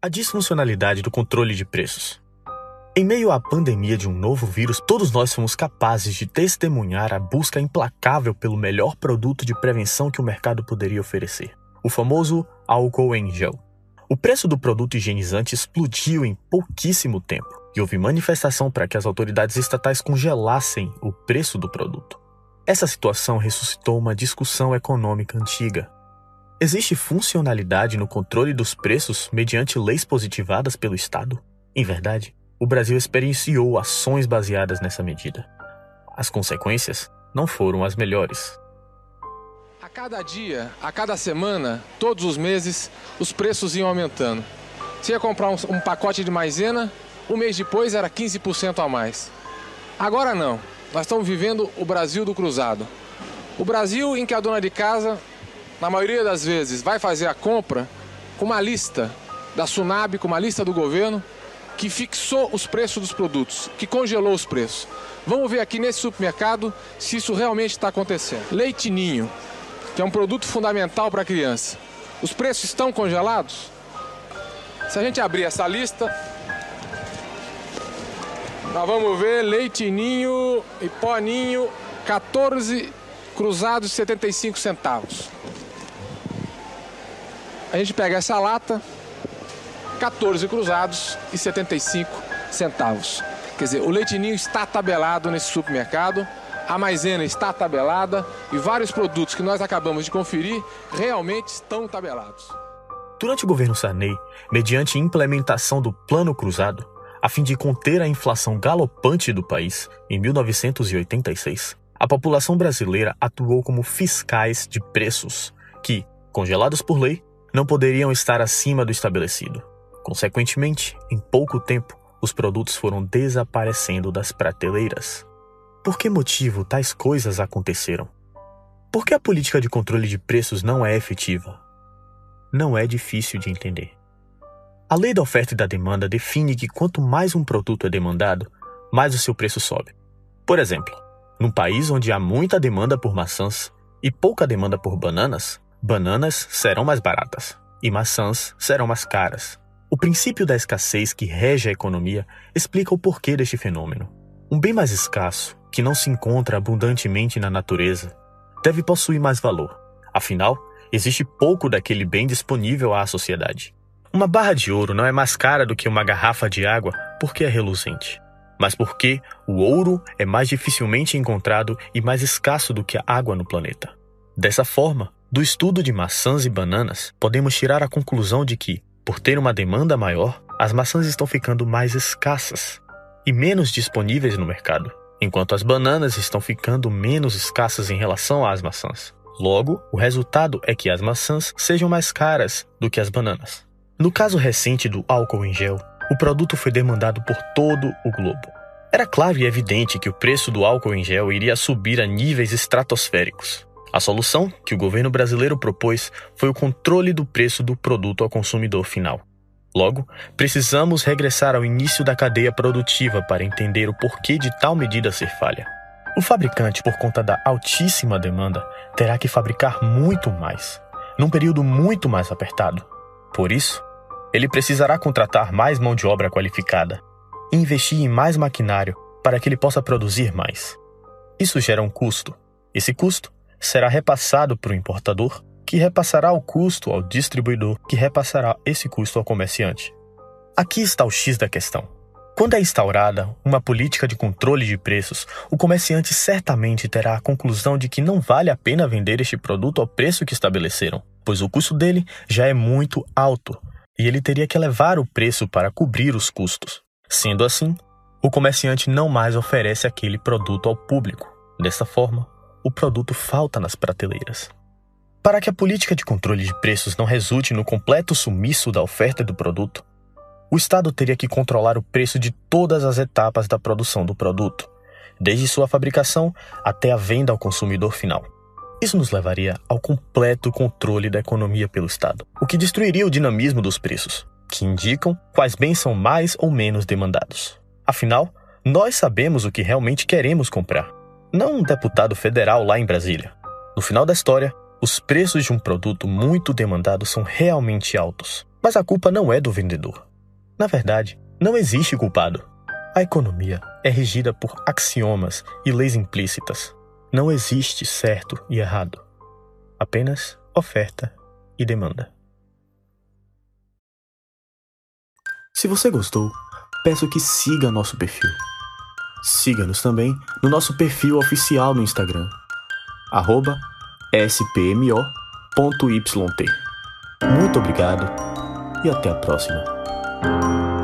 A disfuncionalidade do controle de preços. Em meio à pandemia de um novo vírus, todos nós fomos capazes de testemunhar a busca implacável pelo melhor produto de prevenção que o mercado poderia oferecer: o famoso álcool em gel. O preço do produto higienizante explodiu em pouquíssimo tempo e houve manifestação para que as autoridades estatais congelassem o preço do produto. Essa situação ressuscitou uma discussão econômica antiga, Existe funcionalidade no controle dos preços mediante leis positivadas pelo Estado? Em verdade, o Brasil experienciou ações baseadas nessa medida. As consequências não foram as melhores. A cada dia, a cada semana, todos os meses, os preços iam aumentando. Você ia comprar um, um pacote de maisena, um mês depois era 15% a mais. Agora não. Nós estamos vivendo o Brasil do cruzado. O Brasil em que a dona de casa na maioria das vezes, vai fazer a compra com uma lista da Sunab, com uma lista do governo, que fixou os preços dos produtos, que congelou os preços. Vamos ver aqui nesse supermercado se isso realmente está acontecendo. Leite Ninho, que é um produto fundamental para a criança. Os preços estão congelados? Se a gente abrir essa lista, nós vamos ver leite ninho e pó ninho, 14 cruzados 75 centavos a gente pega essa lata, 14 cruzados e 75 centavos. Quer dizer, o leitinho está tabelado nesse supermercado, a maisena está tabelada e vários produtos que nós acabamos de conferir realmente estão tabelados. Durante o governo Sarney, mediante implementação do Plano Cruzado, a fim de conter a inflação galopante do país, em 1986, a população brasileira atuou como fiscais de preços, que, congelados por lei, não poderiam estar acima do estabelecido. Consequentemente, em pouco tempo, os produtos foram desaparecendo das prateleiras. Por que motivo tais coisas aconteceram? Por que a política de controle de preços não é efetiva? Não é difícil de entender. A lei da oferta e da demanda define que quanto mais um produto é demandado, mais o seu preço sobe. Por exemplo, num país onde há muita demanda por maçãs e pouca demanda por bananas, Bananas serão mais baratas e maçãs serão mais caras. O princípio da escassez que rege a economia explica o porquê deste fenômeno. Um bem mais escasso, que não se encontra abundantemente na natureza, deve possuir mais valor. Afinal, existe pouco daquele bem disponível à sociedade. Uma barra de ouro não é mais cara do que uma garrafa de água porque é reluzente, mas porque o ouro é mais dificilmente encontrado e mais escasso do que a água no planeta. Dessa forma, do estudo de maçãs e bananas, podemos tirar a conclusão de que, por ter uma demanda maior, as maçãs estão ficando mais escassas e menos disponíveis no mercado, enquanto as bananas estão ficando menos escassas em relação às maçãs. Logo, o resultado é que as maçãs sejam mais caras do que as bananas. No caso recente do álcool em gel, o produto foi demandado por todo o globo. Era claro e evidente que o preço do álcool em gel iria subir a níveis estratosféricos. A solução que o governo brasileiro propôs foi o controle do preço do produto ao consumidor final. Logo, precisamos regressar ao início da cadeia produtiva para entender o porquê de tal medida ser falha. O fabricante, por conta da altíssima demanda, terá que fabricar muito mais, num período muito mais apertado. Por isso, ele precisará contratar mais mão de obra qualificada e investir em mais maquinário para que ele possa produzir mais. Isso gera um custo. Esse custo será repassado para o importador, que repassará o custo ao distribuidor, que repassará esse custo ao comerciante. Aqui está o X da questão. Quando é instaurada uma política de controle de preços, o comerciante certamente terá a conclusão de que não vale a pena vender este produto ao preço que estabeleceram, pois o custo dele já é muito alto e ele teria que elevar o preço para cobrir os custos. Sendo assim, o comerciante não mais oferece aquele produto ao público. Dessa forma, o produto falta nas prateleiras. Para que a política de controle de preços não resulte no completo sumiço da oferta do produto, o Estado teria que controlar o preço de todas as etapas da produção do produto, desde sua fabricação até a venda ao consumidor final. Isso nos levaria ao completo controle da economia pelo Estado, o que destruiria o dinamismo dos preços, que indicam quais bens são mais ou menos demandados. Afinal, nós sabemos o que realmente queremos comprar não um deputado federal lá em Brasília. No final da história, os preços de um produto muito demandado são realmente altos. Mas a culpa não é do vendedor. Na verdade, não existe culpado. A economia é regida por axiomas e leis implícitas. Não existe certo e errado. Apenas oferta e demanda. Se você gostou, peço que siga nosso perfil. Siga-nos também no nosso perfil oficial no Instagram, spmo.yt. Muito obrigado e até a próxima.